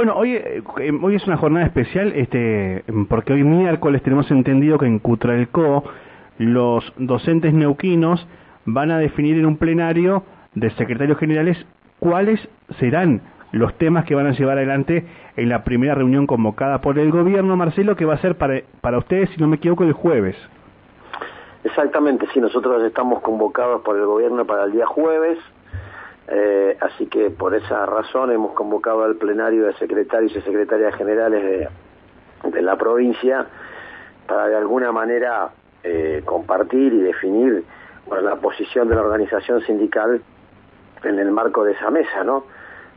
Bueno, hoy, eh, hoy es una jornada especial este, porque hoy miércoles tenemos entendido que en Cutralco los docentes neuquinos van a definir en un plenario de secretarios generales cuáles serán los temas que van a llevar adelante en la primera reunión convocada por el gobierno, Marcelo, que va a ser para, para ustedes, si no me equivoco, el jueves. Exactamente, sí, nosotros estamos convocados por el gobierno para el día jueves, eh, así que por esa razón hemos convocado al plenario de secretarios y secretarias generales de, la provincia para de alguna manera eh, compartir y definir la posición de la organización sindical en el marco de esa mesa, ¿no?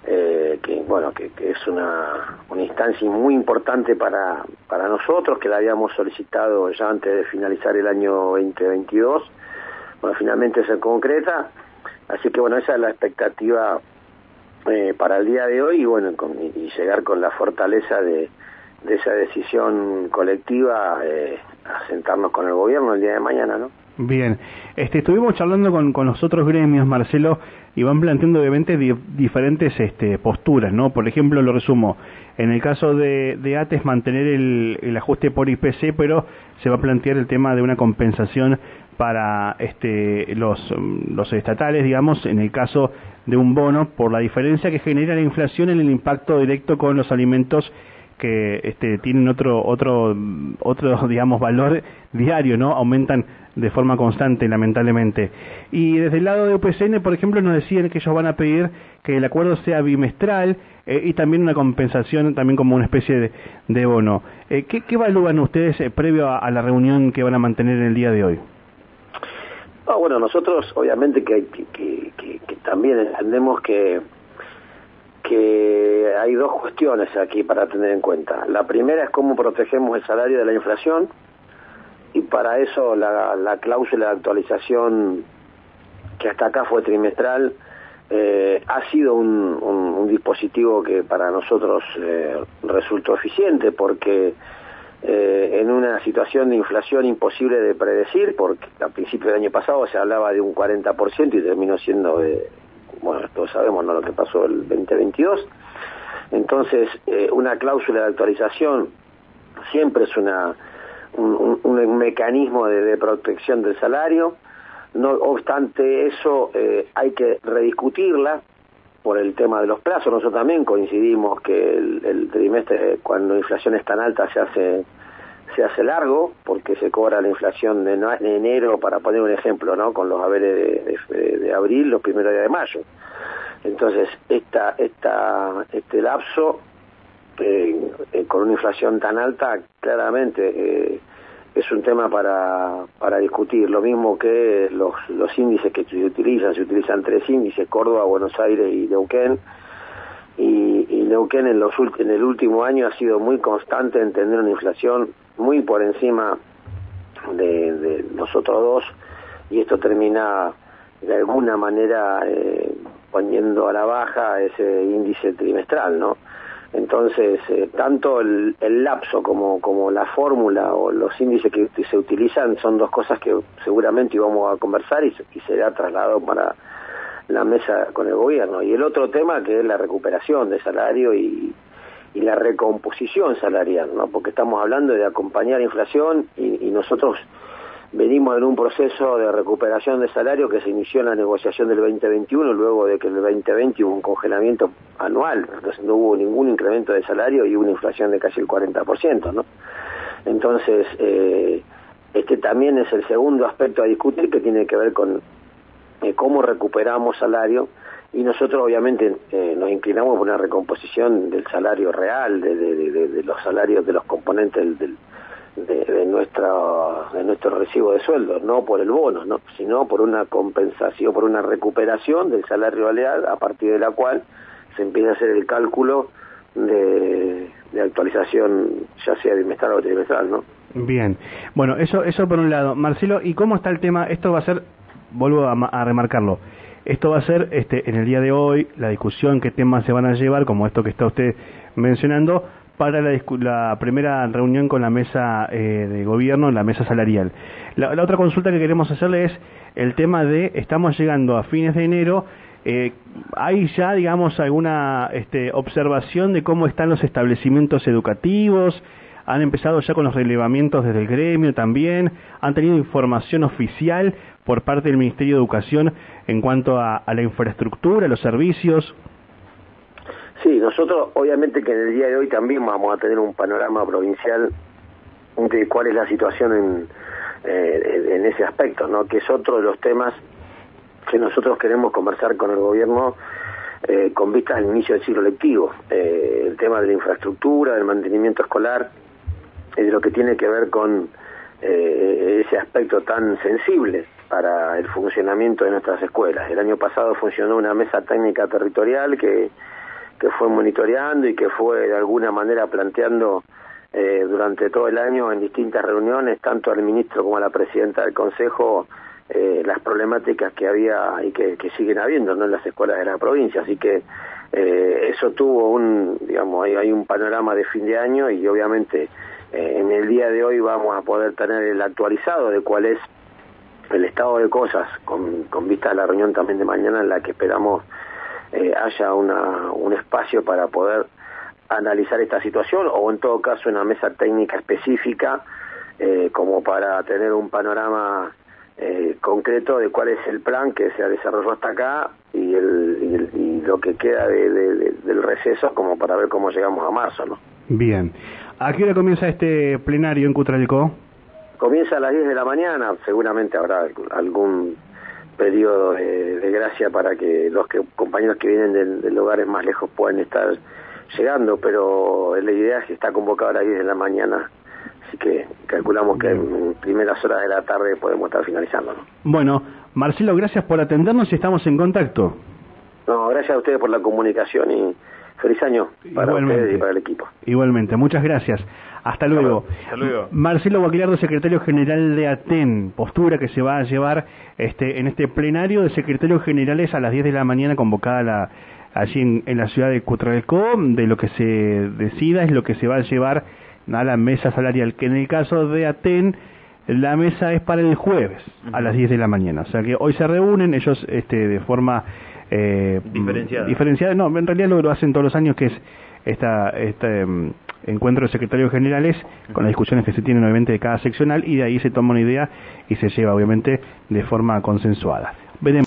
Eh, que bueno que, es una, instancia muy importante para, para nosotros que la habíamos solicitado ya antes de finalizar el año 2022 bueno finalmente se concreta así que bueno esa es la expectativa eh, para el día de hoy y bueno y, llegar con la fortaleza de, de esa decisión colectiva eh, a sentarnos con el gobierno el día de mañana no Bien, este, estuvimos charlando con, con los otros gremios, Marcelo, y van planteando obviamente diferentes este, posturas, ¿no? Por ejemplo, lo resumo, en el caso de, de ATES mantener el, el, ajuste por IPC, pero se va a plantear el tema de una compensación para este, los, los estatales, digamos, en el caso de un bono, por la diferencia que genera la inflación en el impacto directo con los alimentos que este, tienen otro, otro, otro, digamos, valor diario, ¿no? Aumentan de forma constante, lamentablemente. Y desde el lado de UPCN, por ejemplo, nos decían que ellos van a pedir que el acuerdo sea bimestral eh, y también una compensación, también como una especie de, bono. Eh, ¿qué, ¿qué, evalúan ustedes eh, previo a, la reunión que van a mantener el día de hoy? Ah, bueno, nosotros obviamente que, que, que también entendemos que que hay dos cuestiones aquí para tener en cuenta. La primera es cómo protegemos el salario de la inflación y para eso la, la cláusula de actualización que hasta acá fue trimestral eh, ha sido un, un, dispositivo que para nosotros eh, resultó eficiente porque eh, en una situación de inflación imposible de predecir, porque a principios del año pasado se hablaba de un 40% y terminó siendo, bueno, todos sabemos ¿no? lo que pasó el 2022, entonces una cláusula de actualización siempre es una un, mecanismo de, protección del salario. No obstante eso, eh, hay que rediscutirla por el tema de los plazos. Nosotros también coincidimos que el, trimestre, cuando la inflación es tan alta, se hace se hace largo porque se cobra la inflación de, enero, para poner un ejemplo, ¿no? Con los haberes de, abril, los primeros días de mayo. Entonces, esta, esta, este lapso eh, eh, con una inflación tan alta, claramente eh, es un tema para, para discutir. Lo mismo que los, los índices que se utilizan, se utilizan tres índices, Córdoba, Buenos Aires y Neuquén. Y, y Neuquén en, los, en el último año ha sido muy constante en tener una inflación muy por encima de, de nosotros dos y esto termina de alguna manera poniendo a la baja ese índice trimestral, ¿no? Entonces, eh, tanto el, lapso como, como la fórmula o los índices que se utilizan son dos cosas que seguramente íbamos a conversar y, será trasladado para la mesa con el gobierno. Y el otro tema que es la recuperación de salario y, la recomposición salarial, ¿no? porque estamos hablando de acompañar la inflación y nosotros venimos en un proceso de recuperación de salario que se inició en la negociación del 2021, luego de que en el 2020 hubo un congelamiento anual, entonces no hubo ningún incremento de salario y una inflación de casi el 40%, ¿no? Entonces, eh, este también es el segundo aspecto a discutir que tiene que ver con eh, cómo recuperamos salario y nosotros obviamente eh, nos inclinamos por una recomposición del salario real, de, los salarios de los componentes de, nuestra, de nuestro recibo de sueldo, no por el bono, ¿no? sino por una compensación, por una recuperación del salario real a partir de la cual se empieza a hacer el cálculo de, de actualización, ya sea bimestral o trimestral, ¿no? Bien, bueno, eso, eso por un lado. Marcelo, ¿y cómo está el tema? Esto va a ser, vuelvo a, a remarcarlo, esto va a ser este, en el día de hoy, la discusión, qué temas se van a llevar, como esto que está usted mencionando, para la, primera reunión con la mesa eh, de gobierno, la mesa salarial. La, otra consulta que queremos hacerle es el tema de, estamos llegando a fines de enero eh, ¿hay ya, digamos, alguna este, observación de cómo están los establecimientos educativos? ¿Han empezado ya con los relevamientos desde el gremio también? ¿Han tenido información oficial por parte del Ministerio de Educación en cuanto a, a la infraestructura, los servicios? Sí, nosotros obviamente que en el día de hoy también vamos a tener un panorama provincial de cuál es la situación en, eh, en ese aspecto, ¿no? que es otro de los temas que nosotros queremos conversar con el gobierno eh, con vistas al inicio del ciclo lectivo. Eh, el tema de la infraestructura, del mantenimiento escolar, de lo que tiene que ver con eh, ese aspecto tan sensible para el funcionamiento de nuestras escuelas. El año pasado funcionó una mesa técnica territorial que, que fue monitoreando y que fue de alguna manera planteando eh, durante todo el año en distintas reuniones, tanto al ministro como a la presidenta del Consejo, eh, las problemáticas que había y que, siguen habiendo ¿no? en las escuelas de la provincia. Así que eh, eso tuvo un, digamos, hay, un panorama de fin de año y obviamente eh, en el día de hoy vamos a poder tener el actualizado de cuál es el estado de cosas con, con vista a la reunión también de mañana en la que esperamos haya una, un espacio para poder analizar esta situación o en todo caso una mesa técnica específica eh, como para tener un panorama eh, concreto de cuál es el plan que se ha desarrollado hasta acá y, el, y, lo que queda del receso como para ver cómo llegamos a marzo. ¿no? Bien. ¿A qué hora comienza este plenario en Cutralcó? Comienza a las 10 de la mañana, seguramente habrá algún periodo de, gracia para que los que, compañeros que vienen de, de lugares más lejos puedan estar llegando, pero la idea es que está convocado a las 10 de la mañana, así que calculamos que en primeras horas de la tarde podemos estar finalizando. Bueno, Marcelo, gracias por atendernos y estamos en contacto. No, gracias a ustedes por la comunicación y feliz año para ustedes y para el equipo. Igualmente, muchas gracias. Hasta luego. Hasta luego. Marcelo Guaquilardo, secretario general de ATEN, postura que se va a llevar este, en este plenario de secretarios generales a las 10 de la mañana convocada la allí en, la ciudad de Cutralcó, de lo que se decida es lo que se va a llevar a la mesa salarial, que en el caso de Aten, la mesa es para el jueves a las 10 de la mañana. O sea que hoy se reúnen ellos este, de forma eh, diferenciada. diferenciada. No, en realidad lo, lo hacen todos los años, que es esta, este mm, encuentro de secretarios generales con las discusiones que se tienen obviamente de cada seccional y de ahí se toma una idea y se lleva obviamente de forma consensuada. Veremos